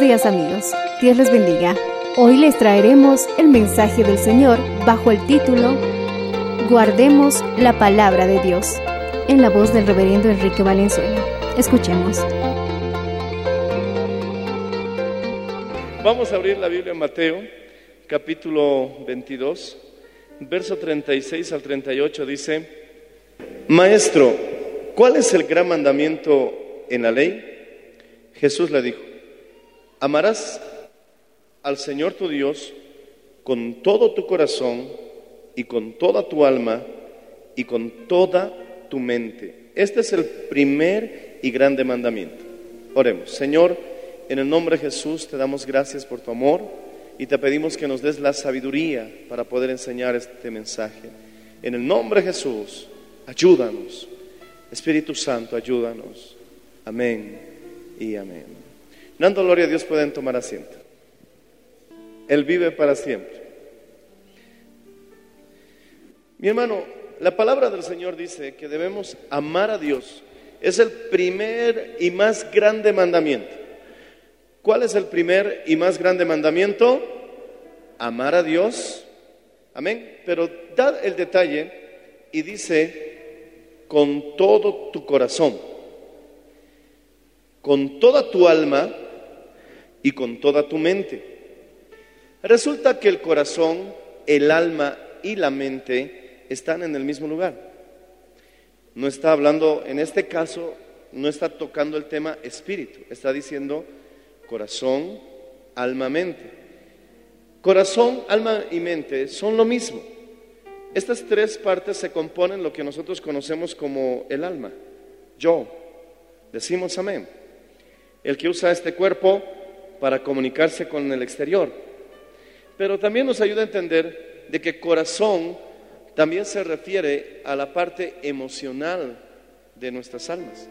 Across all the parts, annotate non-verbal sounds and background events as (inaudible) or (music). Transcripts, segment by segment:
Días amigos, Dios les bendiga. Hoy les traeremos el mensaje del Señor bajo el título Guardemos la palabra de Dios, en la voz del reverendo Enrique Valenzuela. Escuchemos. Vamos a abrir la Biblia en Mateo, capítulo 22, verso 36 al 38 dice, Maestro, ¿cuál es el gran mandamiento en la ley? Jesús le dijo, amarás al Señor tu Dios con todo tu corazón y con toda tu alma y con toda tu mente. Este es el primer y grande mandamiento. Oremos, Señor, en el nombre de Jesús te damos gracias por tu amor y te pedimos que nos des la sabiduría para poder enseñar este mensaje. En el nombre de Jesús, ayúdanos. Espíritu Santo, ayúdanos. Amén y amén. Dando gloria a Dios pueden tomar asiento. Él vive para siempre. Mi hermano, la palabra del Señor dice que debemos amar a Dios. Es el primer y más grande mandamiento. ¿Cuál es el primer y más grande mandamiento? Amar a Dios. Amén. Pero da el detalle y dice con todo tu corazón, con toda tu alma y con toda tu mente. Resulta que el corazón, el alma y la mente están en el mismo lugar. No está hablando, en este caso, no está tocando el tema espíritu, está diciendo corazón, alma, mente. Corazón, alma y mente son lo mismo. Estas tres partes se componen lo que nosotros conocemos como el alma. Yo, decimos amén. El que usa este cuerpo para comunicarse con el exterior. Pero también nos ayuda a entender de que corazón también se refiere a la parte emocional de nuestras almas,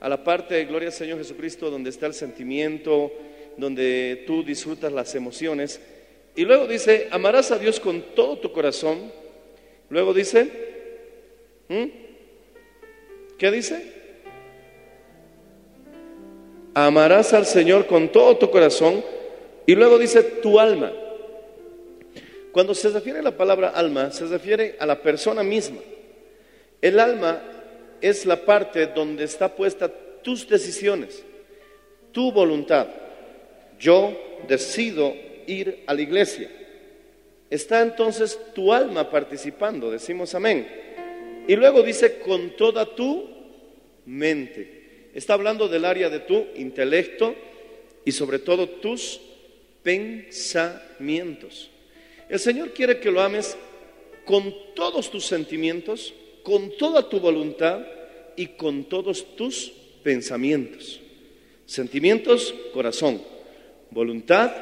a la parte, gloria al Señor Jesucristo, donde está el sentimiento, donde tú disfrutas las emociones. Y luego dice, amarás a Dios con todo tu corazón. Luego dice. ¿qué dice? Amarás al Señor con todo tu corazón. Y luego dice, tu alma. Cuando se refiere a la palabra alma, se refiere a la persona misma. El alma es la parte donde está puesta tus decisiones, tu voluntad. Yo decido ir a la iglesia. Está entonces tu alma participando, decimos amén. Y luego dice con toda tu mente. Está hablando del área de tu intelecto y sobre todo tus pensamientos. El Señor quiere que lo ames con todos tus sentimientos, con toda tu voluntad y con todos tus pensamientos. Sentimientos, corazón. Voluntad,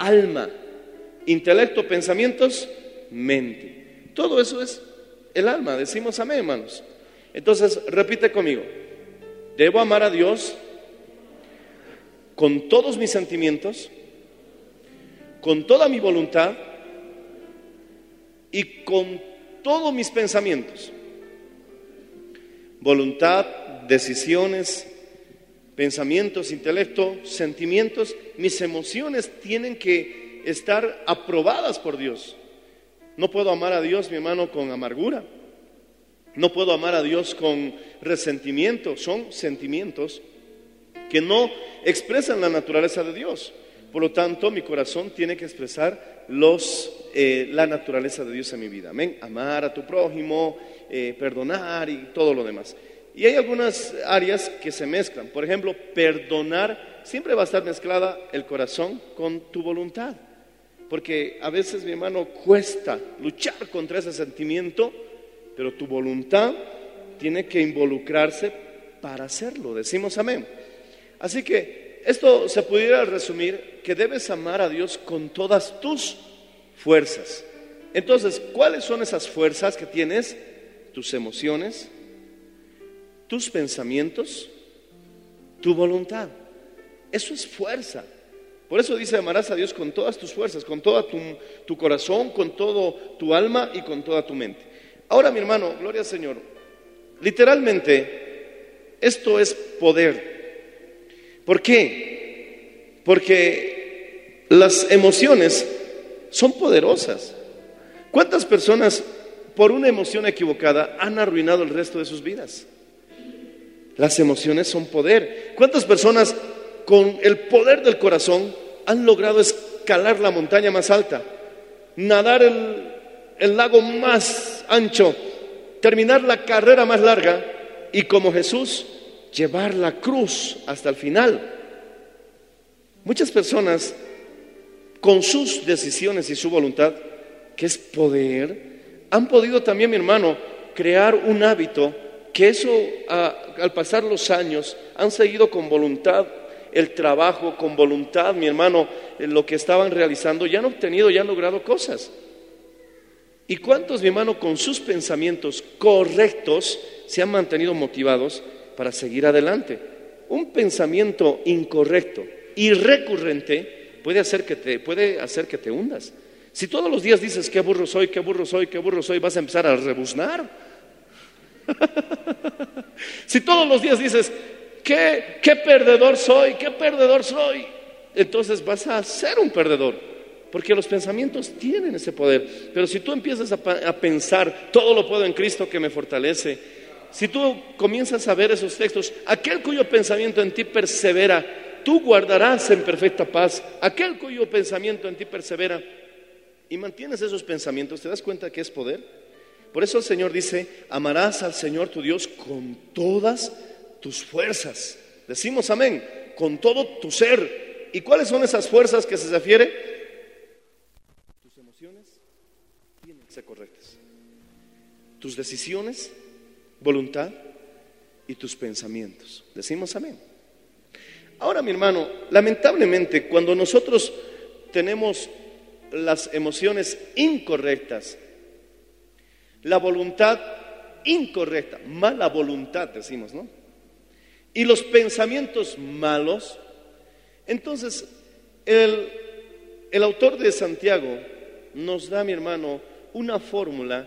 alma. Intelecto, pensamientos, mente. Todo eso es el alma. Decimos amén, hermanos. Entonces, repite conmigo. Debo amar a Dios con todos mis sentimientos, con toda mi voluntad y con todos mis pensamientos. Voluntad, decisiones, pensamientos, intelecto, sentimientos, mis emociones tienen que estar aprobadas por Dios. No puedo amar a Dios, mi hermano, con amargura. No puedo amar a Dios con resentimiento. Son sentimientos que no expresan la naturaleza de Dios. Por lo tanto, mi corazón tiene que expresar los, eh, la naturaleza de Dios en mi vida. Amén. Amar a tu prójimo, eh, perdonar y todo lo demás. Y hay algunas áreas que se mezclan. Por ejemplo, perdonar siempre va a estar mezclada el corazón con tu voluntad. Porque a veces, mi hermano, cuesta luchar contra ese sentimiento, pero tu voluntad tiene que involucrarse para hacerlo. Decimos amén. Así que esto se pudiera resumir que debes amar a Dios con todas tus fuerzas. Entonces, ¿cuáles son esas fuerzas que tienes? Tus emociones, tus pensamientos, tu voluntad. Eso es fuerza. Por eso dice, amarás a Dios con todas tus fuerzas, con todo tu, tu, corazón, con todo tu alma y con toda tu mente. Ahora, mi hermano, gloria al Señor, literalmente, esto es poder. ¿Por qué? Porque las emociones son poderosas. ¿Cuántas personas por una emoción equivocada han arruinado el resto de sus vidas? Las emociones son poder. ¿Cuántas personas con el poder del corazón han logrado escalar la montaña más alta, nadar el, el lago más ancho, terminar la carrera más larga y como Jesús llevar la cruz hasta el final? Muchas personas con sus decisiones y su voluntad, que es poder, han podido también, mi hermano, crear un hábito que eso al pasar los años han seguido con voluntad el trabajo, con voluntad, mi hermano, lo que estaban realizando, ya han obtenido, ya han logrado cosas. ¿Y cuántos, mi hermano, con sus pensamientos correctos se han mantenido motivados para seguir adelante? Un pensamiento incorrecto y recurrente puede hacer que te, puede hacer que te hundas. Si todos los días dices, qué burro soy, qué burro soy, qué burro soy, vas a empezar a rebuznar. (laughs) si todos los días dices, qué, qué perdedor soy, qué perdedor soy, entonces vas a ser un perdedor. Porque los pensamientos tienen ese poder. Pero si tú empiezas a, pensar, todo lo puedo en Cristo que me fortalece, si tú comienzas a ver esos textos, aquel cuyo pensamiento en ti persevera, tú guardarás en perfecta paz aquel cuyo pensamiento en ti persevera y mantienes esos pensamientos, ¿te das cuenta que es poder? Por eso el Señor dice, amarás al Señor tu Dios con todas tus fuerzas. Decimos amén, con todo tu ser. ¿Y cuáles son esas fuerzas que se refiere? Tus emociones tienen que correctas. Tus decisiones, voluntad y tus pensamientos. Decimos amén. Ahora, mi hermano, lamentablemente, cuando nosotros tenemos las emociones incorrectas, la voluntad incorrecta, mala voluntad decimos, ¿no? Y los pensamientos malos, entonces el, el autor de Santiago nos da, mi hermano, una fórmula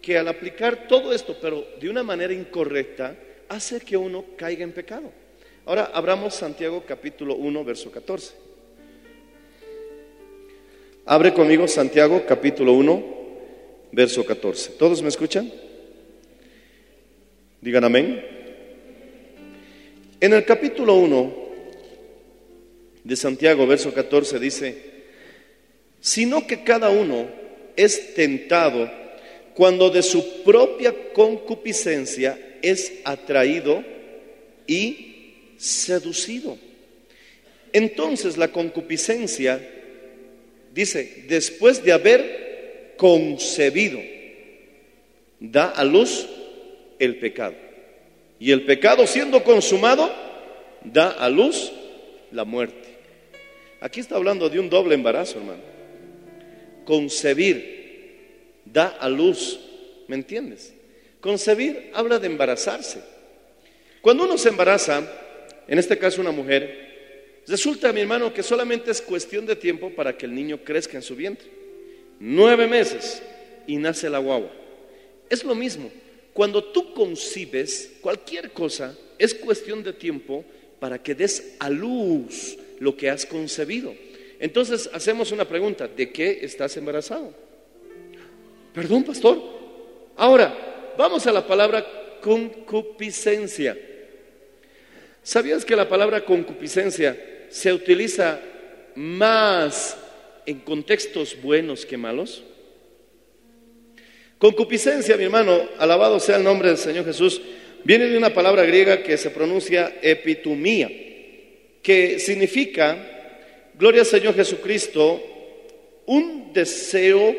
que al aplicar todo esto, pero de una manera incorrecta, hace que uno caiga en pecado. Ahora abramos Santiago capítulo 1, verso 14. Abre conmigo Santiago capítulo 1, verso 14. ¿Todos me escuchan? Digan amén. En el capítulo 1 de Santiago, verso 14, dice, sino que cada uno es tentado cuando de su propia concupiscencia es atraído y seducido. Entonces la concupiscencia, dice, después de haber concebido, da a luz el pecado. Y el pecado siendo consumado, da a luz la muerte. Aquí está hablando de un doble embarazo, hermano. Concebir, da a luz, ¿me entiendes? Concebir habla de embarazarse. Cuando uno se embaraza, en este caso una mujer, resulta, mi hermano, que solamente es cuestión de tiempo para que el niño crezca en su vientre. Nueve meses. y nace la guagua. Es lo mismo. Cuando tú concibes cualquier cosa, es cuestión de tiempo para que des a luz lo que has concebido. Entonces hacemos una pregunta, ¿de qué estás embarazado? Perdón, pastor. Ahora, vamos a la palabra concupiscencia. ¿Sabías que la palabra concupiscencia se utiliza más en contextos buenos que malos? Concupiscencia, mi hermano, alabado sea el nombre del Señor Jesús, viene de una palabra griega que se pronuncia epitumía, que significa, gloria al Señor Jesucristo, un deseo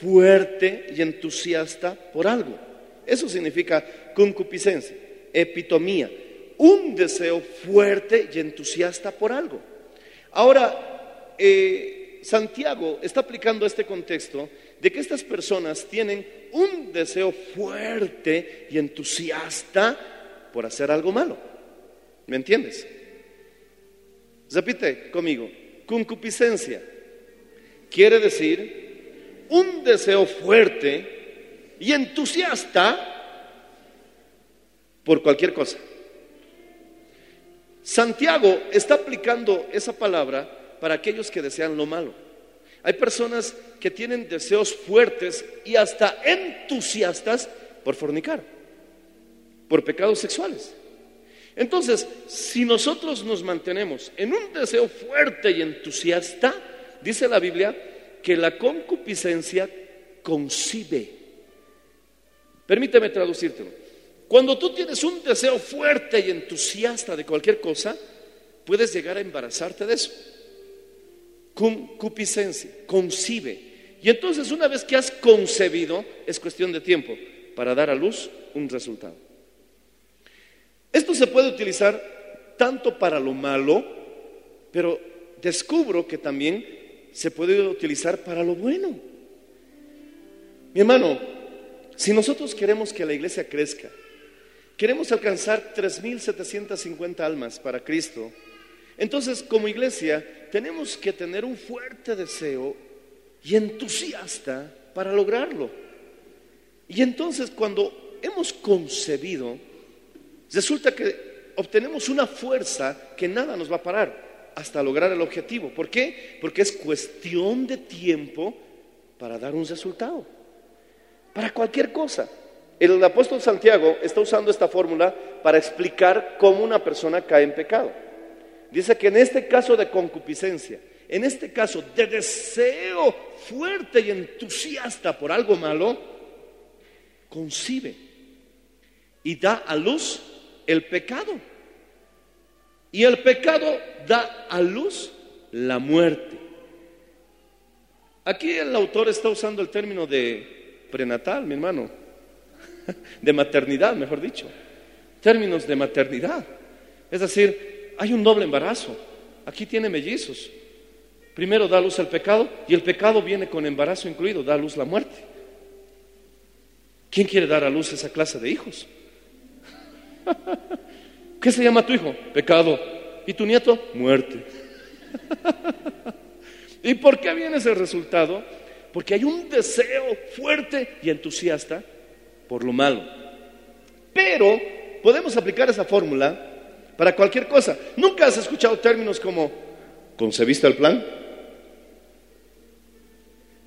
fuerte y entusiasta por algo. Eso significa concupiscencia, epitomía, un deseo fuerte y entusiasta por algo. Ahora, eh, Santiago está aplicando este contexto de que estas personas tienen un deseo fuerte y entusiasta por hacer algo malo. ¿Me entiendes? Repite conmigo, concupiscencia quiere decir un deseo fuerte y entusiasta por cualquier cosa. Santiago está aplicando esa palabra para aquellos que desean lo malo. Hay personas que tienen deseos fuertes y hasta entusiastas por fornicar, por pecados sexuales. Entonces, si nosotros nos mantenemos en un deseo fuerte y entusiasta, dice la Biblia que la concupiscencia concibe. Permíteme traducírtelo. Cuando tú tienes un deseo fuerte y entusiasta de cualquier cosa, puedes llegar a embarazarte de eso concupiscencia, concibe. Y entonces una vez que has concebido, es cuestión de tiempo para dar a luz un resultado. Esto se puede utilizar tanto para lo malo, pero descubro que también se puede utilizar para lo bueno. Mi hermano, si nosotros queremos que la iglesia crezca, queremos alcanzar 3.750 almas para Cristo, entonces, como iglesia, tenemos que tener un fuerte deseo y entusiasta para lograrlo. Y entonces, cuando hemos concebido, resulta que obtenemos una fuerza que nada nos va a parar hasta lograr el objetivo. ¿Por qué? Porque es cuestión de tiempo para dar un resultado. Para cualquier cosa. El apóstol Santiago está usando esta fórmula para explicar cómo una persona cae en pecado. Dice que en este caso de concupiscencia, en este caso de deseo fuerte y entusiasta por algo malo, concibe y da a luz el pecado. Y el pecado da a luz la muerte. Aquí el autor está usando el término de prenatal, mi hermano, (laughs) de maternidad, mejor dicho, términos de maternidad. Es decir, hay un doble embarazo. Aquí tiene mellizos. Primero da luz al pecado y el pecado viene con embarazo incluido, da luz la muerte. ¿Quién quiere dar a luz esa clase de hijos? (laughs) ¿Qué se llama tu hijo? Pecado. ¿Y tu nieto? Muerte. (laughs) ¿Y por qué viene ese resultado? Porque hay un deseo fuerte y entusiasta por lo malo. Pero podemos aplicar esa fórmula para cualquier cosa. ¿Nunca has escuchado términos como concebiste el plan?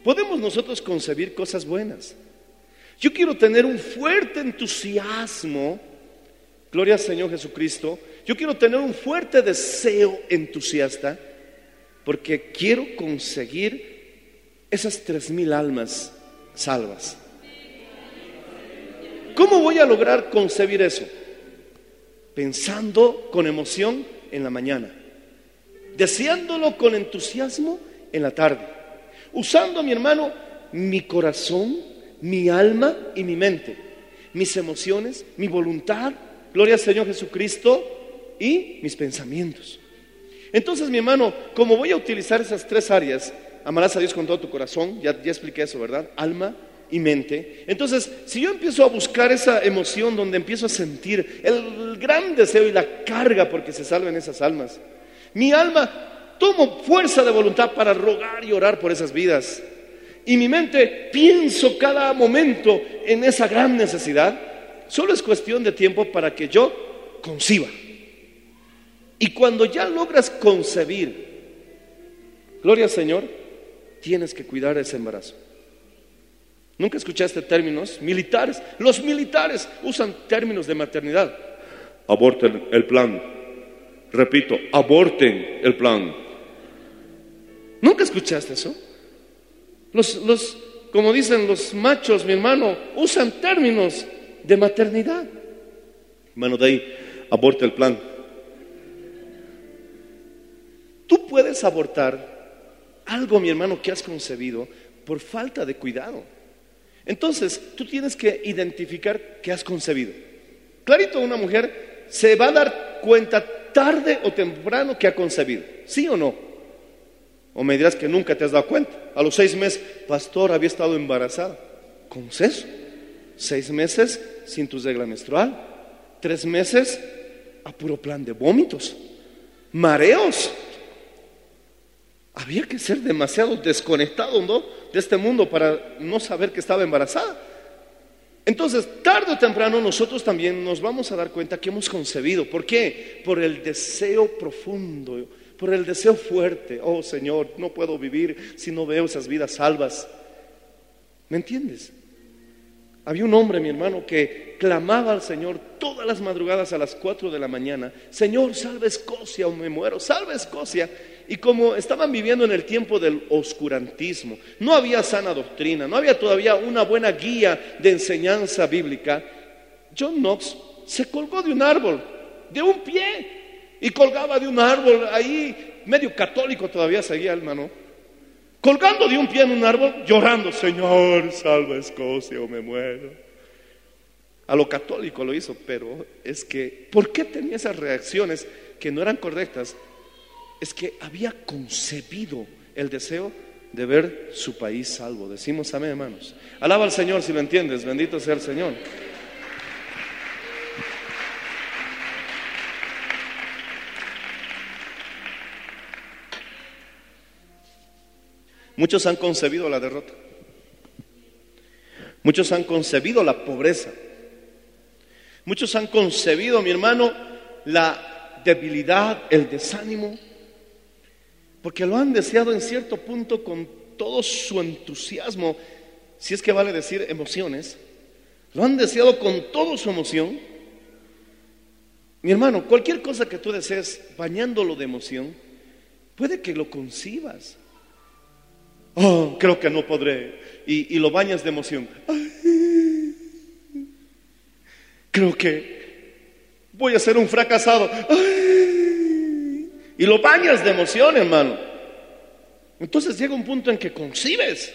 Podemos nosotros concebir cosas buenas. Yo quiero tener un fuerte entusiasmo, gloria al Señor Jesucristo, yo quiero tener un fuerte deseo entusiasta porque quiero conseguir esas tres mil almas salvas. ¿Cómo voy a lograr concebir eso? pensando con emoción en la mañana, deseándolo con entusiasmo en la tarde, usando, mi hermano, mi corazón, mi alma y mi mente, mis emociones, mi voluntad, gloria al Señor Jesucristo y mis pensamientos. Entonces, mi hermano, como voy a utilizar esas tres áreas, amarás a Dios con todo tu corazón, ya, ya expliqué eso, ¿verdad? Alma, y mente. Entonces, si yo empiezo a buscar esa emoción donde empiezo a sentir el gran deseo y la carga porque se salven esas almas, mi alma tomo fuerza de voluntad para rogar y orar por esas vidas. y mi mente pienso cada momento en esa gran necesidad, solo es cuestión de tiempo para que yo conciba. Y cuando ya logras concebir, gloria al Señor, tienes que cuidar ese embarazo. Nunca escuchaste términos militares. Los militares usan términos de maternidad. Aborten el plan. Repito, aborten el plan. ¿Nunca escuchaste eso? Los, los, como dicen los machos, mi hermano, usan términos de maternidad. Hermano, de ahí, aborta el plan. Tú puedes abortar algo, mi hermano, que has concebido por falta de cuidado. Entonces, tú tienes que identificar que has concebido. Clarito, una mujer se va a dar cuenta tarde o temprano que ha concebido. ¿Sí o no? O me dirás que nunca te has dado cuenta. A los seis meses, pastor, había estado embarazada. ¿Cómo es eso? Seis meses sin tu regla menstrual. Tres meses a puro plan de vómitos. Mareos. Había que ser demasiado desconectado de este mundo para no saber que estaba embarazada. Entonces, tarde o temprano nosotros también nos vamos a dar cuenta que hemos concebido. ¿Por qué? Por el deseo profundo, por el deseo fuerte. Oh Señor, no puedo vivir si no veo esas vidas salvas. ¿Me entiendes? Había un hombre, mi hermano, que clamaba al Señor todas las madrugadas a las 4 de la mañana, Señor, salve Escocia o me muero, salve Escocia. Y como estaban viviendo en el tiempo del oscurantismo, no había sana doctrina, no había todavía una buena guía de enseñanza bíblica, John Knox se colgó de un árbol, de un pie, y colgaba de un árbol ahí, medio católico todavía seguía hermano, colgando de un pie en un árbol, llorando, Señor, salva Escocia o me muero. A lo católico lo hizo, pero es que, ¿por qué tenía esas reacciones que no eran correctas? es que había concebido el deseo de ver su país salvo. Decimos amén, hermanos. Alaba al Señor si lo entiendes. Bendito sea el Señor. Muchos han concebido la derrota. Muchos han concebido la pobreza. Muchos han concebido, mi hermano, la debilidad, el desánimo, porque lo han deseado en cierto punto con todo su entusiasmo, si es que vale decir emociones, lo han deseado con toda su emoción. Mi hermano, cualquier cosa que tú desees bañándolo de emoción, puede que lo concibas. Oh, creo que no podré. Y, y lo bañas de emoción. Creo que voy a ser un fracasado. Y lo bañas de emoción, hermano. Entonces llega un punto en que concibes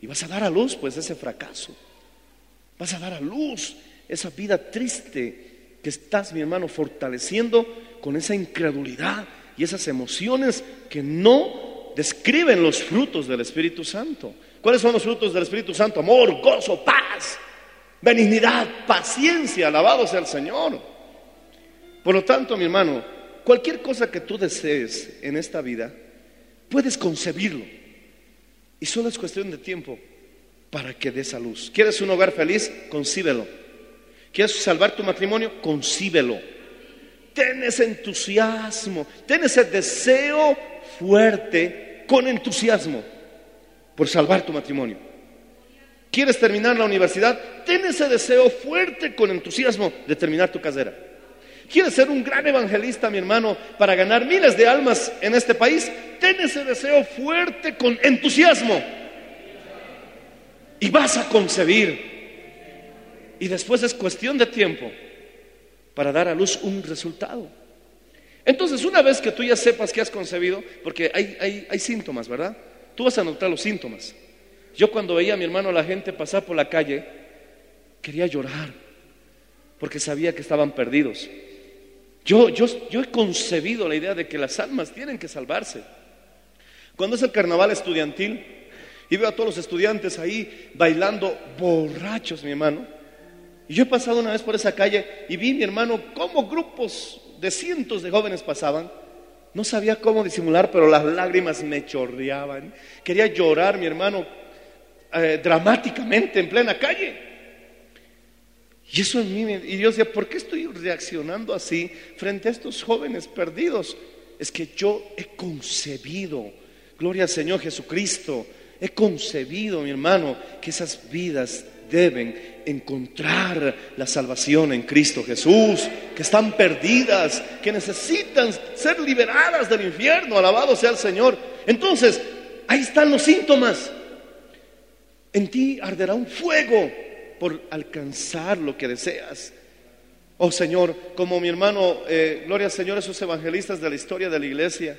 y vas a dar a luz, pues, ese fracaso. Vas a dar a luz esa vida triste que estás, mi hermano, fortaleciendo con esa incredulidad y esas emociones que no describen los frutos del Espíritu Santo. ¿Cuáles son los frutos del Espíritu Santo? Amor, gozo, paz, benignidad, paciencia, alabado sea el Señor. Por lo tanto, mi hermano, cualquier cosa que tú desees en esta vida, puedes concebirlo. Y solo es cuestión de tiempo para que des a luz. ¿Quieres un hogar feliz? Concíbelo. ¿Quieres salvar tu matrimonio? Concíbelo. Ten ese entusiasmo, ten ese deseo fuerte con entusiasmo por salvar tu matrimonio. ¿Quieres terminar la universidad? Ten ese deseo fuerte con entusiasmo de terminar tu carrera. ¿Quieres ser un gran evangelista, mi hermano, para ganar miles de almas en este país? Ten ese deseo fuerte con entusiasmo. Y vas a concebir. Y después es cuestión de tiempo para dar a luz un resultado. Entonces, una vez que tú ya sepas que has concebido, porque hay, hay, síntomas, ¿verdad? Tú vas a notar los síntomas. Yo cuando veía a mi hermano, la gente pasar por la calle, quería llorar, porque sabía que estaban perdidos. Yo, yo, yo he concebido la idea de que las almas tienen que salvarse. Cuando es el carnaval estudiantil y veo a todos los estudiantes ahí bailando borrachos, mi hermano. Y yo he pasado una vez por esa calle y vi, mi hermano, cómo grupos de cientos de jóvenes pasaban No sabía cómo disimular, pero las lágrimas me chorreaban. Quería llorar, mi hermano, eh, dramáticamente en plena calle. Y eso en mí, y Dios decía, ¿por qué estoy reaccionando así frente a estos jóvenes perdidos? Es que yo he concebido, gloria al Señor Jesucristo, he concebido, mi hermano, que esas vidas deben encontrar la salvación en Cristo Jesús, que están perdidas, que necesitan ser liberadas del infierno, alabado sea el Señor. Entonces, ahí están los síntomas. En ti arderá un fuego por alcanzar lo que deseas. Oh Señor, como mi hermano, eh, gloria al Señor, esos evangelistas de la historia de la iglesia,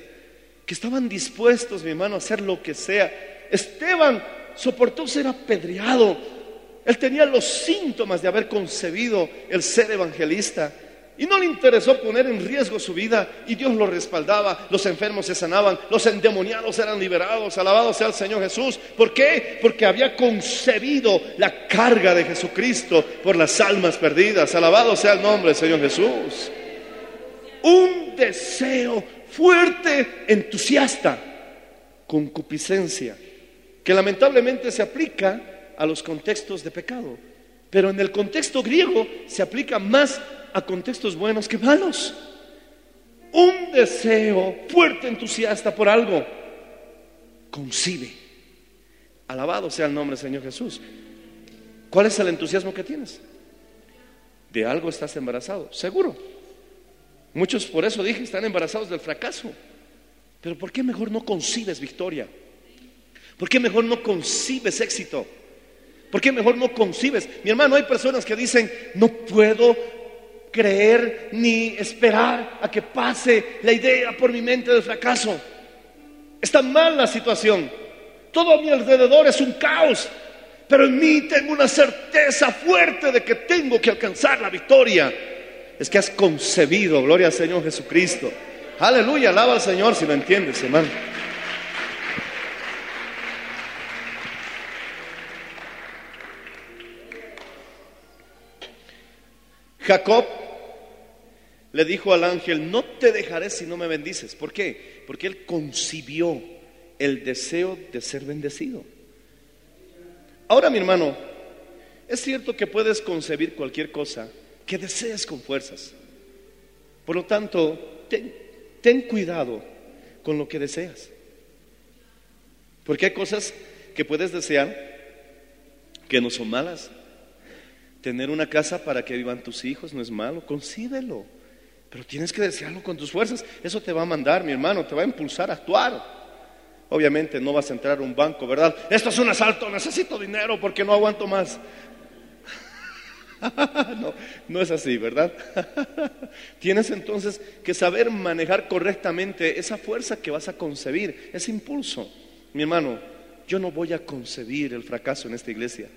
que estaban dispuestos, mi hermano, a hacer lo que sea. Esteban soportó ser apedreado. Él tenía los síntomas de haber concebido el ser evangelista. Y no le interesó poner en riesgo su vida y Dios lo respaldaba, los enfermos se sanaban, los endemoniados eran liberados, alabado sea el Señor Jesús. ¿Por qué? Porque había concebido la carga de Jesucristo por las almas perdidas, alabado sea el nombre del Señor Jesús. Un deseo fuerte, entusiasta, concupiscencia, que lamentablemente se aplica a los contextos de pecado, pero en el contexto griego se aplica más a contextos buenos que malos. Un deseo fuerte, entusiasta por algo, concibe. Alabado sea el nombre del Señor Jesús. ¿Cuál es el entusiasmo que tienes? De algo estás embarazado, seguro. Muchos por eso dije, están embarazados del fracaso. Pero ¿por qué mejor no concibes victoria? ¿Por qué mejor no concibes éxito? ¿Por qué mejor no concibes? Mi hermano, hay personas que dicen, no puedo creer ni esperar a que pase la idea por mi mente del fracaso. Está mal la situación. Todo a mi alrededor es un caos. Pero en mí tengo una certeza fuerte de que tengo que alcanzar la victoria. Es que has concebido, gloria al Señor Jesucristo. Aleluya, alaba al Señor si lo entiendes, hermano. Jacob le dijo al ángel, no te dejaré si no me bendices. ¿Por qué? Porque él concibió el deseo de ser bendecido. Ahora, mi hermano, es cierto que puedes concebir cualquier cosa que desees con fuerzas. Por lo tanto, ten, ten cuidado con lo que deseas. Porque hay cosas que puedes desear que no son malas. Tener una casa para que vivan tus hijos no es malo, concíbelo. Pero tienes que desearlo con tus fuerzas. Eso te va a mandar, mi hermano, te va a impulsar a actuar. Obviamente no vas a entrar a un banco, ¿verdad? Esto es un asalto, necesito dinero porque no aguanto más. (laughs) no, no es así, ¿verdad? (laughs) Tienes entonces que saber manejar correctamente esa fuerza que vas a concebir, ese impulso. Mi hermano, yo no voy a concebir el fracaso en esta iglesia.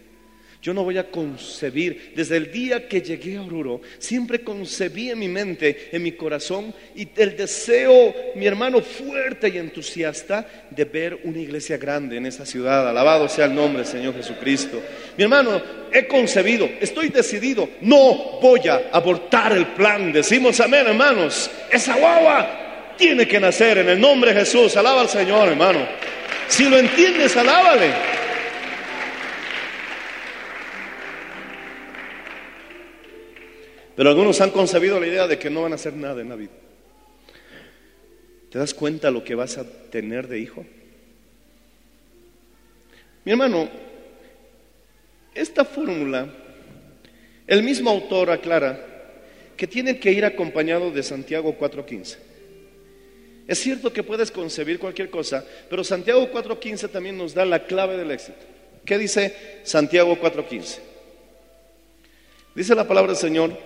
Yo no voy a concebir, desde el día que llegué a Oruro, siempre concebí en mi mente, en mi corazón, y el deseo, mi hermano, fuerte y entusiasta de ver una iglesia grande en esta ciudad. Alabado sea el nombre del Señor Jesucristo. Mi hermano, he concebido, estoy decidido, no voy a abortar el plan. Decimos amén, hermanos. Esa guagua tiene que nacer en el nombre de Jesús. Alaba al Señor, hermano. Si lo entiendes, alábale. Pero algunos han concebido la idea de que no van a hacer nada en la vida. ¿Te das cuenta lo que vas a tener de hijo? Mi hermano, esta fórmula, el mismo autor aclara que tiene que ir acompañado de Santiago 4.15. Es cierto que puedes concebir cualquier cosa, pero Santiago 4.15 también nos da la clave del éxito. ¿Qué dice Santiago 4.15? Dice la palabra del Señor,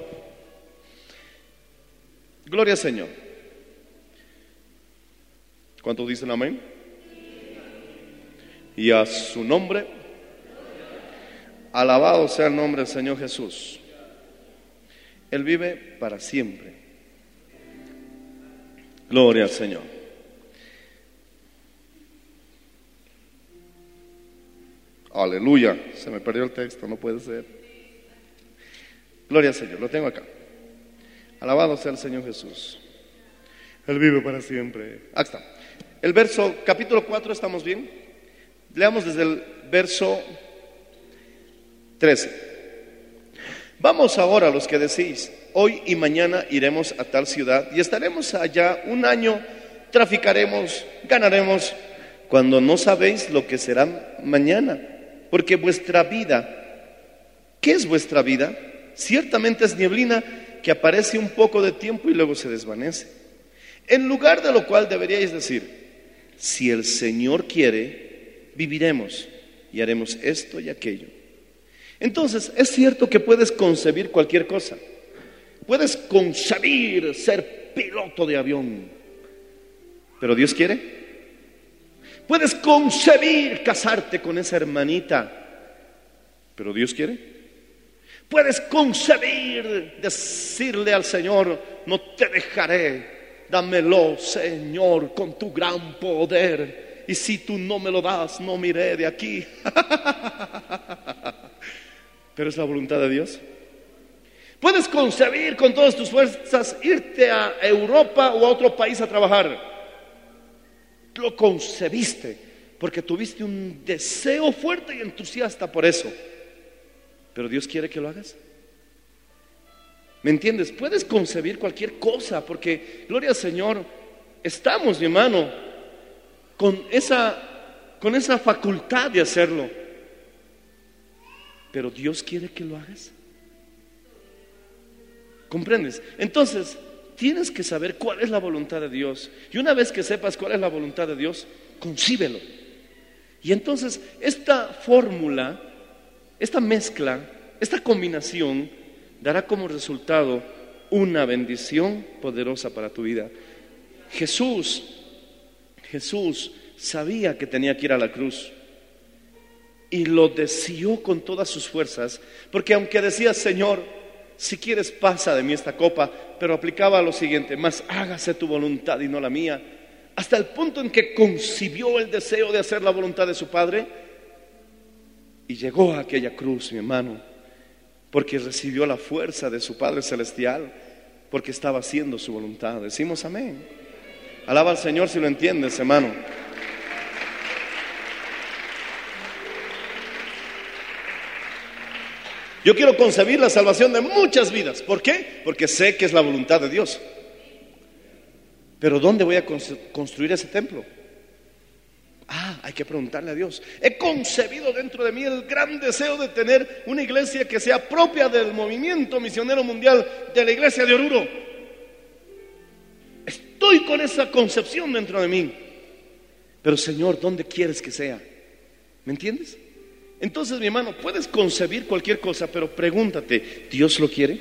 gloria al Señor. ¿Cuántos dicen amén? Y a su nombre, alabado sea el nombre del Señor Jesús. Él vive para siempre. Gloria al Señor. Aleluya. Se me perdió el texto, no puede ser. Gloria al Señor, lo tengo acá. Alabado sea el Señor Jesús. Él vive para siempre. Está. El verso, capítulo 4, ¿estamos bien? Leamos desde el verso 13. Vamos ahora los que decís, hoy y mañana iremos a tal ciudad y estaremos allá un año, traficaremos, ganaremos, cuando no sabéis lo que será mañana, porque vuestra vida, ¿qué es vuestra vida? Ciertamente es nieblina que aparece un poco de tiempo y luego se desvanece. En lugar de lo cual deberíais decir, si el Señor quiere, viviremos y haremos esto y aquello. Entonces, es cierto que puedes concebir cualquier cosa. Puedes concebir ser piloto de avión. Pero Dios quiere. Puedes concebir casarte con esa hermanita. Pero Dios quiere. Puedes concebir decirle al Señor, no te dejaré dámelo, Señor, con tu gran poder. Y si tú no me lo das, no miré de aquí. (laughs) Pero es la voluntad de Dios. Puedes concebir con todas tus fuerzas irte a Europa o a otro país a trabajar. Lo concebiste porque tuviste un deseo fuerte y entusiasta por eso. Pero Dios quiere que lo hagas. ¿Me entiendes? Puedes concebir cualquier cosa, porque, gloria al Señor, estamos, mi hermano, con esa, con esa facultad de hacerlo. Pero Dios quiere que lo hagas. ¿Comprendes? Entonces, tienes que saber cuál es la voluntad de Dios. Y una vez que sepas cuál es la voluntad de Dios, concíbelo. Y entonces, esta fórmula, esta mezcla, esta combinación, dará como resultado una bendición poderosa para tu vida. Jesús, Jesús sabía que tenía que ir a la cruz y lo deseó con todas sus fuerzas, porque aunque decía, Señor, si quieres pasa de mí esta copa, pero aplicaba lo siguiente, más hágase tu voluntad y no la mía, hasta el punto en que concibió el deseo de hacer la voluntad de su Padre y llegó a aquella cruz, mi hermano, porque recibió la fuerza de su Padre Celestial, porque estaba haciendo su voluntad. Decimos amén. Alaba al Señor si lo entiendes, hermano. Yo quiero concebir la salvación de muchas vidas. ¿Por qué? Porque sé que es la voluntad de Dios. Pero ¿dónde voy a construir ese templo? Ah, hay que preguntarle a Dios. He concebido dentro de mí el gran deseo de tener una iglesia que sea propia del movimiento misionero mundial de la iglesia de Oruro. Estoy con esa concepción dentro de mí. Pero Señor, ¿dónde quieres que sea? ¿Me entiendes? Entonces, mi hermano, puedes concebir cualquier cosa, pero pregúntate, ¿Dios lo quiere?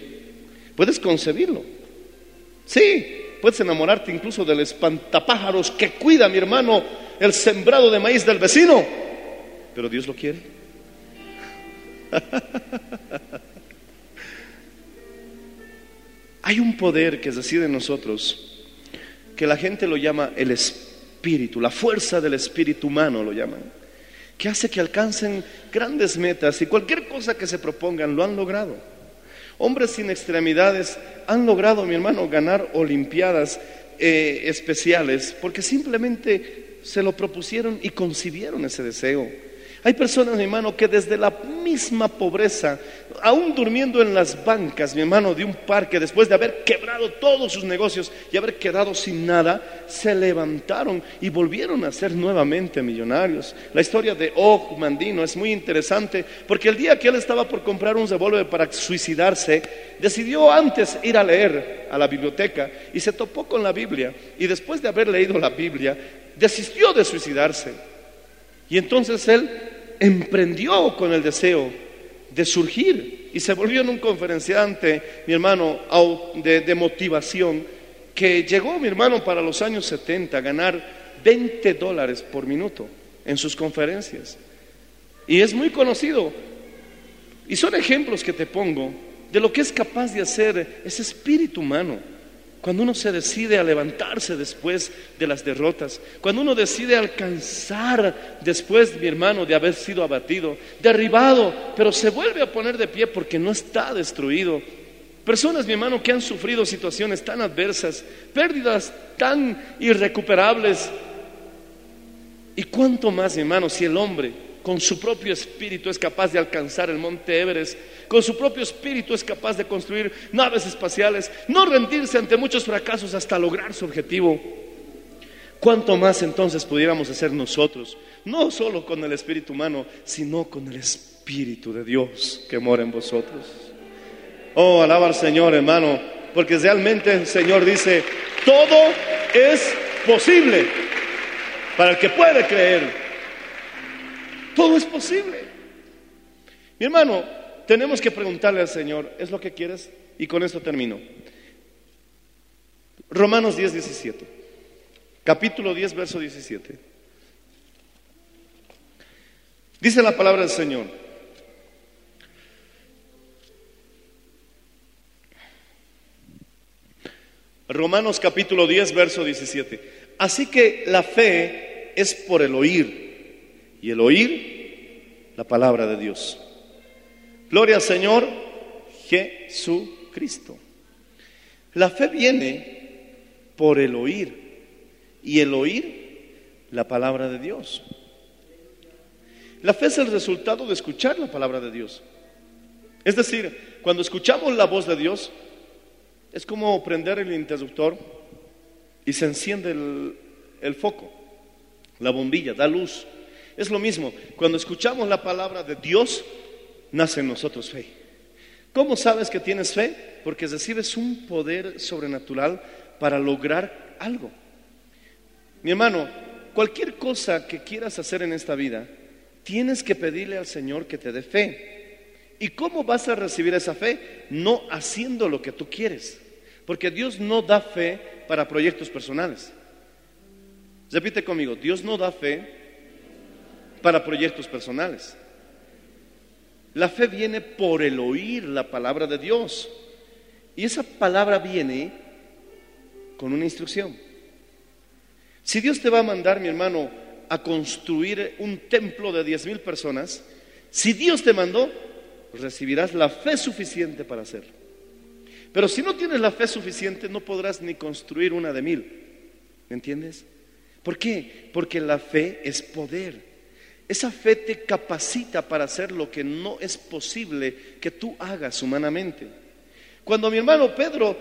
Puedes concebirlo. Sí, puedes enamorarte incluso del espantapájaros que cuida, mi hermano, el sembrado de maíz del vecino, pero Dios lo quiere. (laughs) Hay un poder que decide en nosotros, que la gente lo llama el espíritu, la fuerza del espíritu humano lo llaman que hace que alcancen grandes metas y cualquier cosa que se propongan lo han logrado. Hombres sin extremidades han logrado, mi hermano, ganar olimpiadas eh, especiales porque simplemente se lo propusieron y concibieron ese deseo. Hay personas, mi hermano, que desde la misma pobreza, aún durmiendo en las bancas, mi hermano, de un parque, después de haber quebrado todos sus negocios y haber quedado sin nada, se levantaron y volvieron a ser nuevamente millonarios. La historia de Og Mandino es muy interesante porque el día que él estaba por comprar un revólver para suicidarse, decidió antes ir a leer a la biblioteca y se topó con la Biblia. Y después de haber leído la Biblia, desistió de suicidarse. Y entonces él emprendió con el deseo de surgir y se volvió en un conferenciante, mi hermano, de, motivación, que llegó, mi hermano, para los años 70 a ganar 20 dólares por minuto en sus conferencias. Y es muy conocido. Y son ejemplos que te pongo de lo que es capaz de hacer ese espíritu humano. Cuando uno se decide a levantarse después de las derrotas, cuando uno decide alcanzar después, mi hermano, de haber sido abatido, derribado, pero se vuelve a poner de pie porque no está destruido. Personas, mi hermano, que han sufrido situaciones tan adversas, pérdidas tan irrecuperables. ¿Y cuánto más, mi hermano, si el hombre con su propio espíritu es capaz de alcanzar el monte Everest, con su propio espíritu es capaz de construir naves espaciales, no rendirse ante muchos fracasos hasta lograr su objetivo? ¿Cuánto más entonces pudiéramos hacer nosotros, no solo con el espíritu humano, sino con el espíritu de Dios que mora en vosotros? Oh, alaba al Señor, hermano, porque realmente el Señor dice, todo es posible para el que puede creer. Todo es posible. Mi hermano, tenemos que preguntarle al Señor, ¿es lo que quieres? Y con esto termino. Romanos 10, 17. Capítulo 10, verso 17. Dice la palabra del Señor. Romanos capítulo 10, verso 17. Así que la fe es por el oír y el oír la palabra de Dios. Gloria al Señor Jesucristo. La fe viene por el oír y el oír la palabra de Dios. La fe es el resultado de escuchar la palabra de Dios. Es decir, cuando escuchamos la voz de Dios, es como prender el interruptor y se enciende el, el foco, la bombilla, da luz. Es lo mismo, cuando escuchamos la palabra de Dios, nace en nosotros fe. ¿Cómo sabes que tienes fe? Porque recibes un poder sobrenatural para lograr algo. Mi hermano, cualquier cosa que quieras hacer en esta vida, tienes que pedirle al Señor que te dé fe. ¿Y cómo vas a recibir esa fe? No haciendo lo que tú quieres. Porque Dios no da fe para proyectos personales. Repite conmigo, Dios no da fe para proyectos personales. La fe viene por el oír la palabra de Dios. Y esa palabra viene con una instrucción. Si Dios te va a mandar, mi hermano, a construir un templo de diez mil personas, si Dios te mandó, recibirás la fe suficiente para hacerlo. Pero si no tienes la fe suficiente, no podrás ni construir una de mil. ¿Me entiendes? ¿Por qué? Porque la fe es poder. Esa fe te capacita para hacer lo que no es posible que tú hagas humanamente. Cuando mi hermano Pedro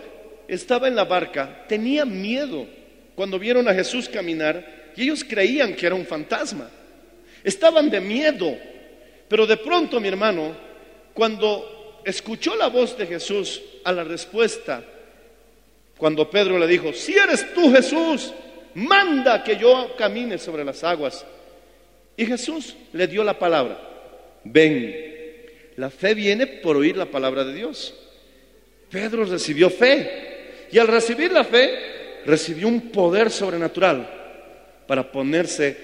estaba en la barca, tenía miedo cuando vieron a Jesús caminar y ellos creían que era un fantasma. Estaban de miedo. Pero de pronto, mi hermano, cuando escuchó la voz de Jesús a la respuesta, cuando Pedro le dijo, si eres tú Jesús, manda que yo camine sobre las aguas. Y Jesús le dio la palabra, ven. La fe viene por oír la palabra de Dios. Pedro recibió fe y al recibir la fe recibió un poder sobrenatural para ponerse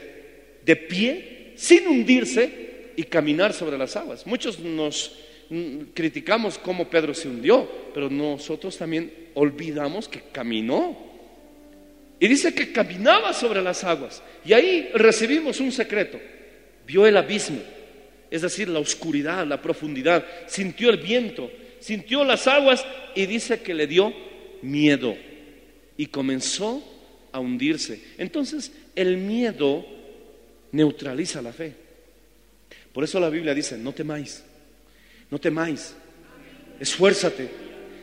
de pie sin hundirse y caminar sobre las aguas. Muchos nos mm, criticamos cómo Pedro se hundió, pero nosotros también olvidamos que caminó. Y dice que caminaba sobre las aguas. Y ahí recibimos un secreto. Vio el abismo, es decir, la oscuridad, la profundidad. Sintió el viento, sintió las aguas y dice que le dio miedo. Y comenzó a hundirse. Entonces, el miedo neutraliza la fe. Por eso la Biblia dice, no temáis, no temáis, esfuérzate,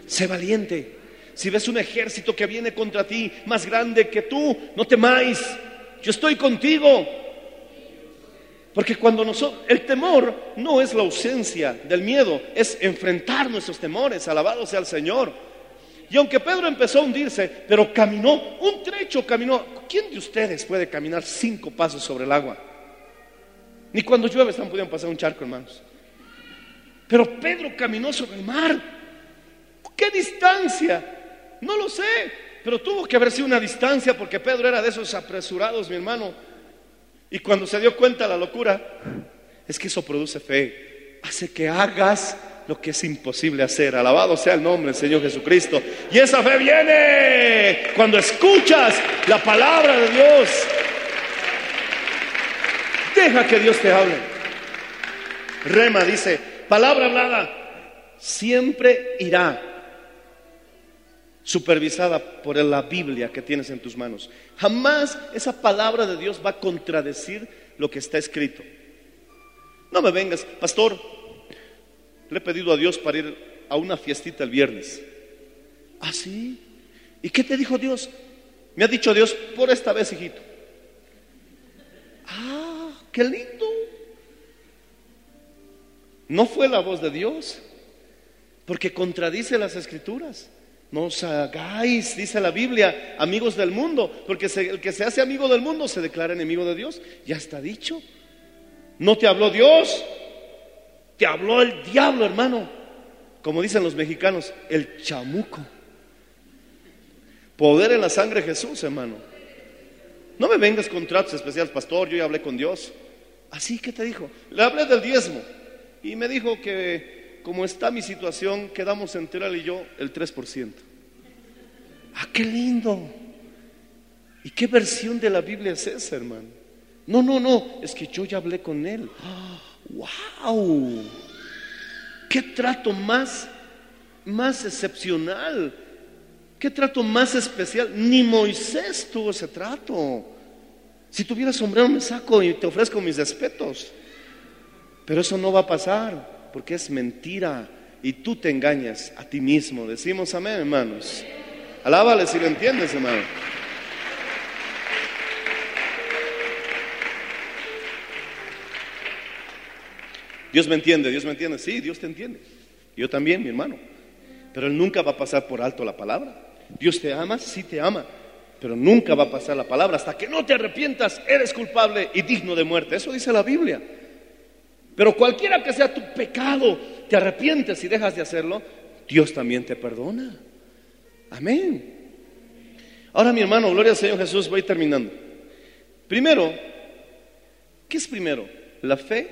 sé valiente. Si ves un ejército que viene contra ti más grande que tú, no temáis, yo estoy contigo. Porque cuando nosotros, el temor no es la ausencia del miedo, es enfrentar nuestros temores, alabado sea el Señor. Y aunque Pedro empezó a hundirse, pero caminó un trecho, caminó. ¿Quién de ustedes puede caminar cinco pasos sobre el agua? Ni cuando llueve están pudiendo pasar un charco, hermanos. Pero Pedro caminó sobre el mar. ¿Qué distancia? No lo sé, pero tuvo que haber sido una distancia porque Pedro era de esos apresurados, mi hermano. Y cuando se dio cuenta de la locura, es que eso produce fe. Hace que hagas lo que es imposible hacer. Alabado sea el nombre del Señor Jesucristo. Y esa fe viene cuando escuchas la palabra de Dios. Deja que Dios te hable. Rema dice, palabra hablada siempre irá supervisada por la Biblia que tienes en tus manos. Jamás esa palabra de Dios va a contradecir lo que está escrito. No me vengas, pastor, le he pedido a Dios para ir a una fiestita el viernes. ¿Ah, sí? ¿Y qué te dijo Dios? Me ha dicho Dios, por esta vez, hijito. Ah, qué lindo. No fue la voz de Dios, porque contradice las escrituras. No os hagáis, dice la Biblia, amigos del mundo, porque el que se hace amigo del mundo se declara enemigo de Dios. Ya está dicho. No te habló Dios, te habló el diablo, hermano. Como dicen los mexicanos, el chamuco. Poder en la sangre Jesús, hermano. No me vengas con tratos especiales, pastor, yo ya hablé con Dios. Así que te dijo, le hablé del diezmo y me dijo que como está mi situación, quedamos entre él y yo el 3%. Ah, qué lindo. ¿Y qué versión de la Biblia es esa, hermano? No, no, no, es que yo ya hablé con él. ¡Wow! ¿Qué trato más, más excepcional? ¿Qué trato más especial? Ni Moisés tuvo ese trato. Si tuviera sombrero me saco y te ofrezco mis respetos. Pero eso no va a pasar porque es mentira y tú te engañas a ti mismo. Decimos amén, hermanos. Alábale si lo entiendes, hermano. Dios me entiende, Dios me entiende. Sí, Dios te entiende. Yo también, mi hermano. Pero Él nunca va a pasar por alto la palabra. Dios te ama, sí te ama. Pero nunca va a pasar la palabra. Hasta que no te arrepientas, eres culpable y digno de muerte. Eso dice la Biblia. Pero cualquiera que sea tu pecado, te arrepientes y dejas de hacerlo, Dios también te perdona. Amén. Ahora mi hermano, gloria al Señor Jesús, voy terminando. Primero, ¿qué es primero? ¿La fe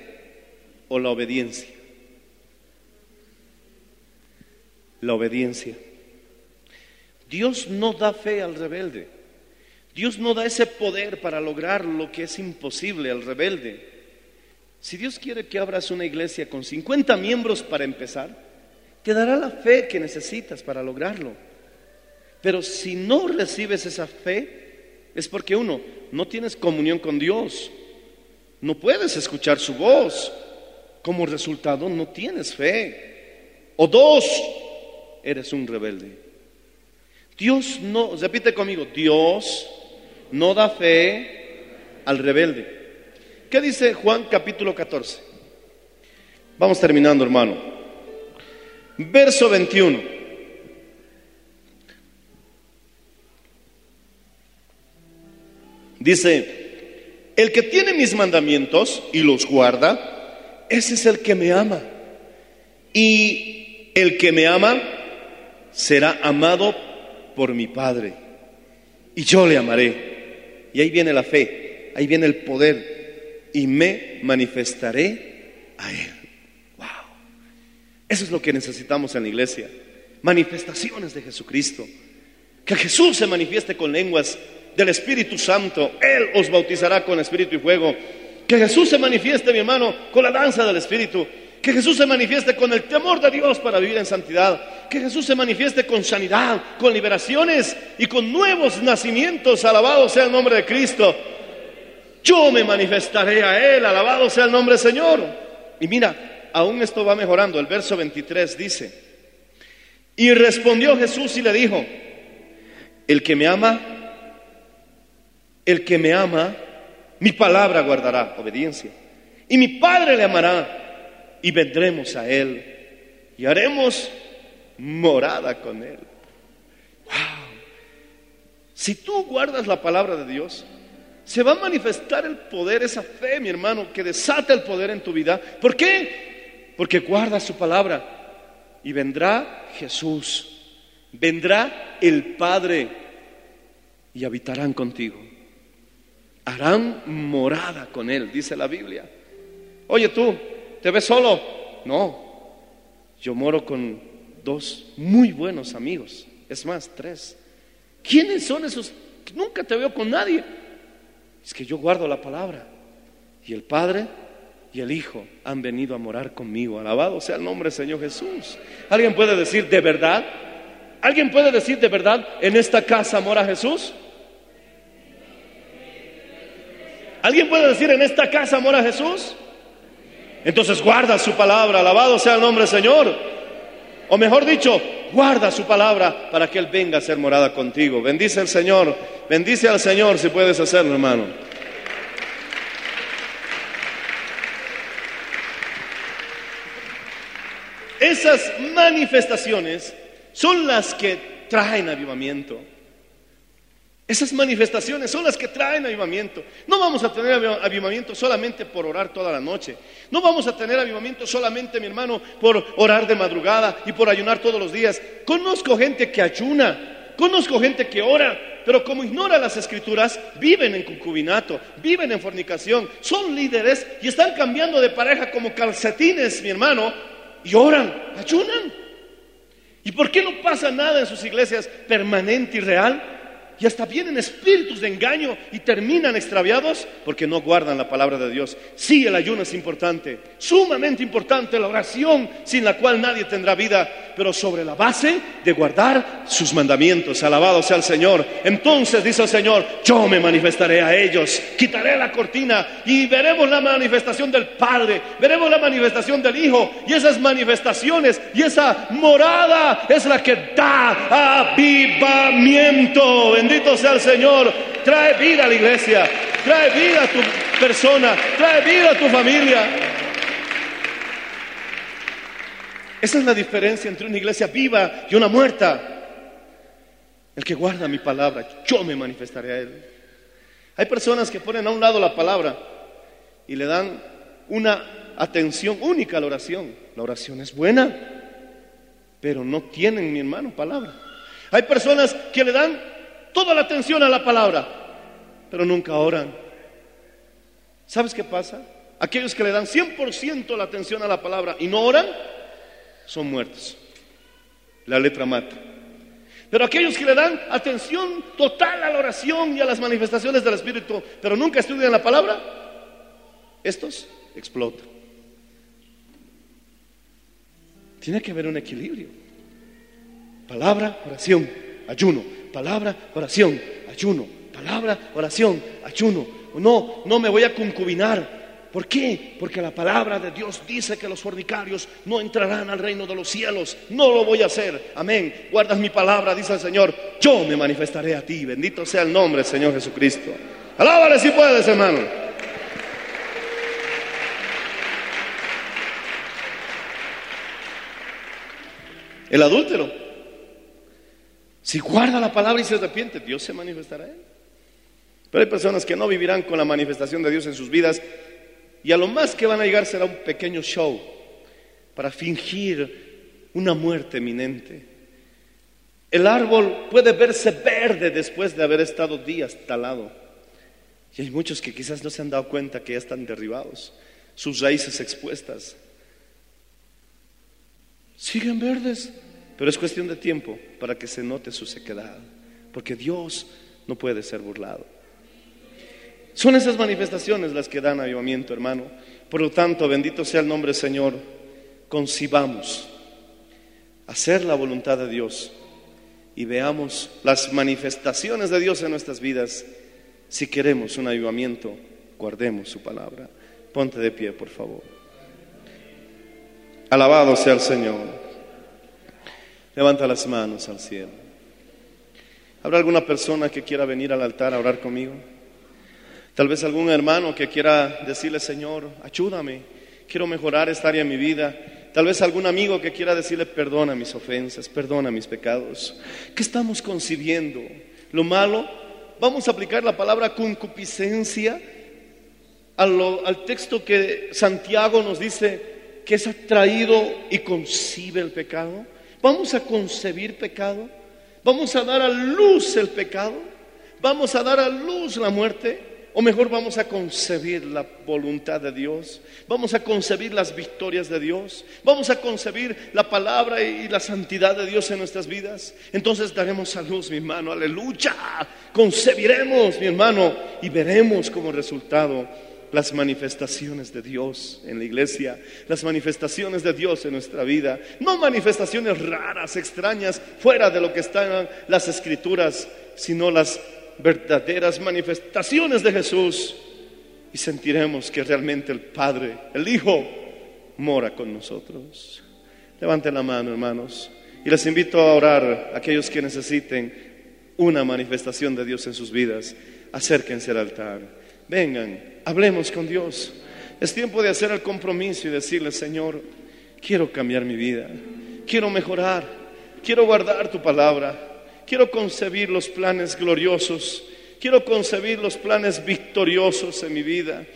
o la obediencia? La obediencia. Dios no da fe al rebelde. Dios no da ese poder para lograr lo que es imposible al rebelde. Si Dios quiere que abras una iglesia con 50 miembros para empezar, te dará la fe que necesitas para lograrlo. Pero si no recibes esa fe, es porque uno, no tienes comunión con Dios, no puedes escuchar su voz, como resultado no tienes fe. O dos, eres un rebelde. Dios no, repite conmigo, Dios no da fe al rebelde. ¿Qué dice Juan capítulo 14? Vamos terminando, hermano. Verso 21. Dice, el que tiene mis mandamientos y los guarda, ese es el que me ama. Y el que me ama será amado por mi Padre. Y yo le amaré. Y ahí viene la fe, ahí viene el poder. Y me manifestaré a Él. Wow. Eso es lo que necesitamos en la iglesia. Manifestaciones de Jesucristo. Que Jesús se manifieste con lenguas del Espíritu Santo. Él os bautizará con Espíritu y fuego. Que Jesús se manifieste, mi hermano, con la danza del Espíritu. Que Jesús se manifieste con el temor de Dios para vivir en santidad. Que Jesús se manifieste con sanidad, con liberaciones y con nuevos nacimientos. Alabado sea el nombre de Cristo. Yo me manifestaré a Él. Alabado sea el nombre del Señor. Y mira, aún esto va mejorando. El verso 23 dice, y respondió Jesús y le dijo, el que me ama, el que me ama, mi palabra guardará, obediencia. Y mi Padre le amará y vendremos a Él y haremos morada con Él. Wow. Si tú guardas la palabra de Dios, se va a manifestar el poder, esa fe, mi hermano, que desata el poder en tu vida. ¿Por qué? Porque guardas su palabra y vendrá Jesús, vendrá el Padre y habitarán contigo. Harán morada con Él, dice la Biblia. Oye tú, ¿Te ves solo? No. Yo moro con dos muy buenos amigos. Es más, tres. ¿Quiénes son esos? Nunca te veo con nadie. Es que yo guardo la palabra. Y el Padre y el Hijo han venido a morar conmigo. Alabado sea el nombre del Señor Jesús. ¿Alguien puede decir de verdad? ¿Alguien puede decir de verdad, en esta casa mora Jesús? ¿Alguien puede decir, en esta casa mora Jesús? Entonces guarda su palabra, alabado sea el nombre del Señor. O mejor dicho, guarda su palabra para que Él venga a ser morada contigo. Bendice al Señor, bendice al Señor si puedes hacerlo, hermano. Esas manifestaciones son las que traen avivamiento. Esas manifestaciones son las que traen avivamiento. No vamos a tener aviv- avivamiento solamente por orar toda la noche. No vamos a tener avivamiento solamente, mi hermano, por orar de madrugada y por ayunar todos los días. Conozco gente que ayuna, conozco gente que ora, pero como ignora las escrituras, viven en concubinato, viven en fornicación, son líderes y están cambiando de pareja como calcetines, mi hermano, y oran, ayunan. ¿Y por qué no pasa nada en sus iglesias permanente y real? Y hasta vienen espíritus de engaño y terminan extraviados porque no guardan la palabra de Dios. Sí, el ayuno es importante, sumamente importante la oración sin la cual nadie tendrá vida, pero sobre la base de guardar sus mandamientos. Alabado sea el Señor. Entonces dice el Señor, yo me manifestaré a ellos, quitaré la cortina y veremos la manifestación del Padre, veremos la manifestación del Hijo y esas manifestaciones y esa morada es la que da avivamiento. Bendito sea el Señor. Trae vida a la iglesia, trae vida a tu persona, trae vida a tu familia. Esa es la diferencia entre una iglesia viva y una muerta. El que guarda mi palabra, yo me manifestaré a él. Hay personas que ponen a un lado la palabra y le dan una atención única a la oración. La oración es buena, pero no tienen, mi hermano, palabra. Hay personas que le dan toda la atención a la palabra, pero nunca oran. ¿Sabes qué pasa? Aquellos que le dan 100% la atención a la palabra y no oran, son muertos. La letra mata. Pero aquellos que le dan atención total a la oración y a las manifestaciones del Espíritu, pero nunca estudian la palabra, estos explotan. Tiene que haber un equilibrio. Palabra, oración, ayuno. Palabra, oración, ayuno. Palabra, oración, ayuno. No, no me voy a concubinar. ¿Por qué? Porque la palabra de Dios dice que los fornicarios no entrarán al reino de los cielos. No lo voy a hacer. Amén. Guardas mi palabra, dice el Señor. Yo me manifestaré a ti. Bendito sea el nombre del Señor Jesucristo. Alábale si puedes, hermano. El adúltero. Si guarda la palabra y se arrepiente, Dios se manifestará a él. Pero hay personas que no vivirán con la manifestación de Dios en sus vidas y a lo más que van a llegar será un pequeño show para fingir una muerte eminente. El árbol puede verse verde después de haber estado días talado. Y hay muchos que quizás no se han dado cuenta que ya están derribados, sus raíces expuestas. Siguen verdes, pero es cuestión de tiempo para que se note su sequedad, porque Dios no puede ser burlado. Son esas manifestaciones las que dan avivamiento, hermano. Por lo tanto, bendito sea el nombre del Señor. Concibamos hacer la voluntad de Dios y veamos las manifestaciones de Dios en nuestras vidas. Si queremos un avivamiento, guardemos su palabra. Ponte de pie, por favor. Alabado sea el Señor. Levanta las manos al cielo. ¿Habrá alguna persona que quiera venir al altar a orar conmigo? Tal vez algún hermano que quiera decirle, Señor, ayúdame, quiero mejorar esta área de mi vida. Tal vez algún amigo que quiera decirle, perdona mis ofensas, perdona mis pecados. ¿Qué estamos concibiendo? ¿Lo malo? Vamos a aplicar la palabra concupiscencia al texto que Santiago nos dice que es atraído y concibe el pecado. Vamos a concebir pecado. Vamos a dar a luz el pecado. Vamos a dar a luz la muerte. O mejor vamos a concebir la voluntad de Dios, vamos a concebir las victorias de Dios, vamos a concebir la palabra y la santidad de Dios en nuestras vidas. Entonces daremos a luz, mi hermano, aleluya. Concebiremos, mi hermano, y veremos como resultado las manifestaciones de Dios en la iglesia, las manifestaciones de Dios en nuestra vida, no manifestaciones raras, extrañas, fuera de lo que están las escrituras, sino las verdaderas manifestaciones de Jesús. Y sentiremos que realmente el Padre, el Hijo, mora con nosotros. Levanten la mano, hermanos, y les invito a orar a aquellos que necesiten una manifestación de Dios en sus vidas. Acérquense al altar. Vengan, hablemos con Dios. Es tiempo de hacer el compromiso y decirle, Señor, quiero cambiar mi vida, quiero mejorar, quiero guardar tu palabra, quiero concebir los planes gloriosos, quiero concebir los planes victoriosos en mi vida,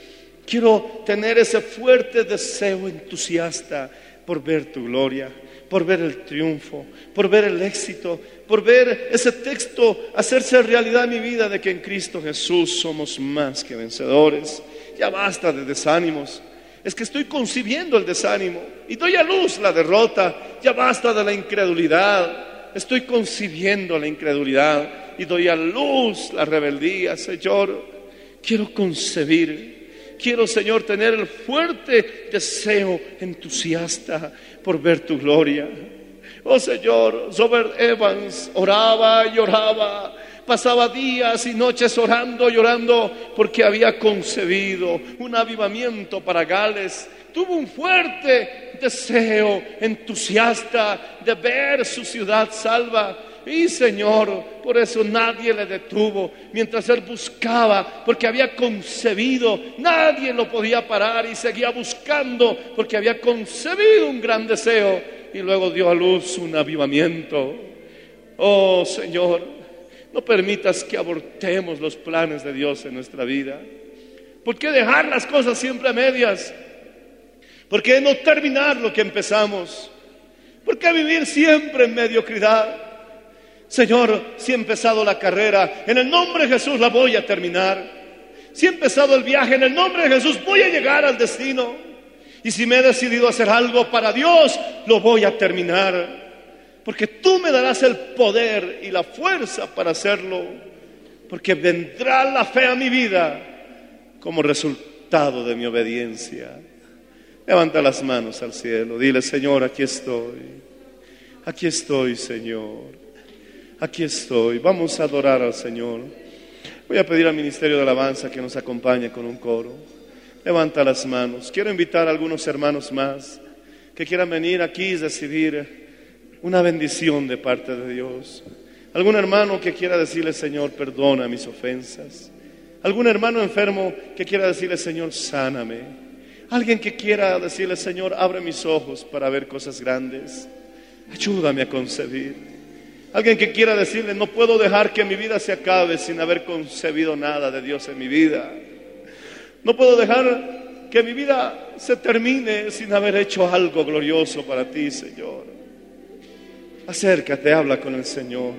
quiero tener ese fuerte deseo entusiasta por ver tu gloria, por ver el triunfo, por ver el éxito, por ver ese texto hacerse realidad en mi vida de que en Cristo Jesús somos más que vencedores. Ya basta de desánimos. Es que estoy concibiendo el desánimo y doy a luz la derrota. Ya basta de la incredulidad. Estoy concibiendo la incredulidad y doy a luz la rebeldía. Señor, quiero concebir. Quiero, Señor, tener el fuerte deseo entusiasta por ver tu gloria. Oh Señor, Robert Evans oraba y oraba, pasaba días y noches orando y orando porque había concebido un avivamiento para Gales. Tuvo un fuerte deseo entusiasta de ver su ciudad salva. Y Señor, por eso nadie le detuvo mientras él buscaba, porque había concebido, nadie lo podía parar y seguía buscando, porque había concebido un gran deseo y luego dio a luz un avivamiento. Oh Señor, no permitas que abortemos los planes de Dios en nuestra vida. ¿Por qué dejar las cosas siempre a medias? ¿Por qué no terminar lo que empezamos? ¿Por qué vivir siempre en mediocridad? Señor, si he empezado la carrera, en el nombre de Jesús la voy a terminar. Si he empezado el viaje, en el nombre de Jesús voy a llegar al destino. Y si me he decidido hacer algo para Dios, lo voy a terminar. Porque tú me darás el poder y la fuerza para hacerlo. Porque vendrá la fe a mi vida como resultado de mi obediencia. Levanta las manos al cielo. Dile, Señor, aquí estoy. Aquí estoy, Señor aquí estoy. Vamos a adorar al Señor. Voy a pedir al Ministerio de Alabanza que nos acompañe con un coro. Levanta las manos. Quiero invitar a algunos hermanos más que quieran venir aquí y recibir una bendición de parte de Dios. Algún hermano que quiera decirle, Señor, perdona mis ofensas. Algún hermano enfermo que quiera decirle, Señor, sáname. Alguien que quiera decirle, Señor, abre mis ojos para ver cosas grandes. Ayúdame a concebir. Alguien que quiera decirle, no puedo dejar que mi vida se acabe sin haber concebido nada de Dios en mi vida. No puedo dejar que mi vida se termine sin haber hecho algo glorioso para ti, Señor. Acércate, habla con el Señor.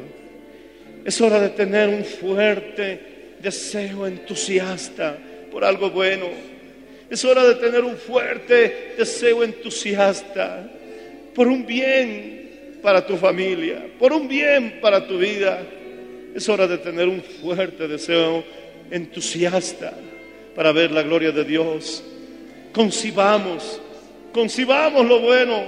Es hora de tener un fuerte deseo entusiasta por algo bueno. Es hora de tener un fuerte deseo entusiasta por un bien para tu familia, por un bien para tu vida. Es hora de tener un fuerte deseo entusiasta para ver la gloria de Dios. Concibamos, concibamos lo bueno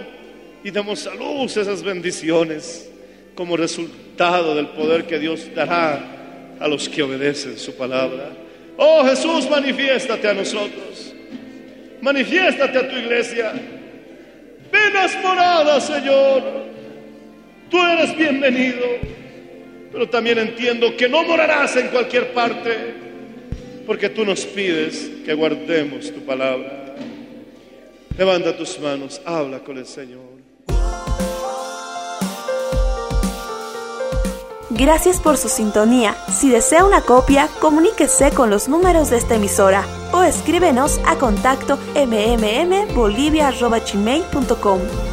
y demos a luz esas bendiciones como resultado del poder que Dios dará a los que obedecen su palabra. Oh Jesús, manifiéstate a nosotros. Manifiéstate a tu iglesia. Ven morada, Señor. Tú eres bienvenido, pero también entiendo que no morarás en cualquier parte, porque tú nos pides que guardemos tu palabra. Levanta tus manos, habla con el Señor. Gracias por su sintonía. Si desea una copia, comuníquese con los números de esta emisora o escríbenos a contacto mmmbolivia.com.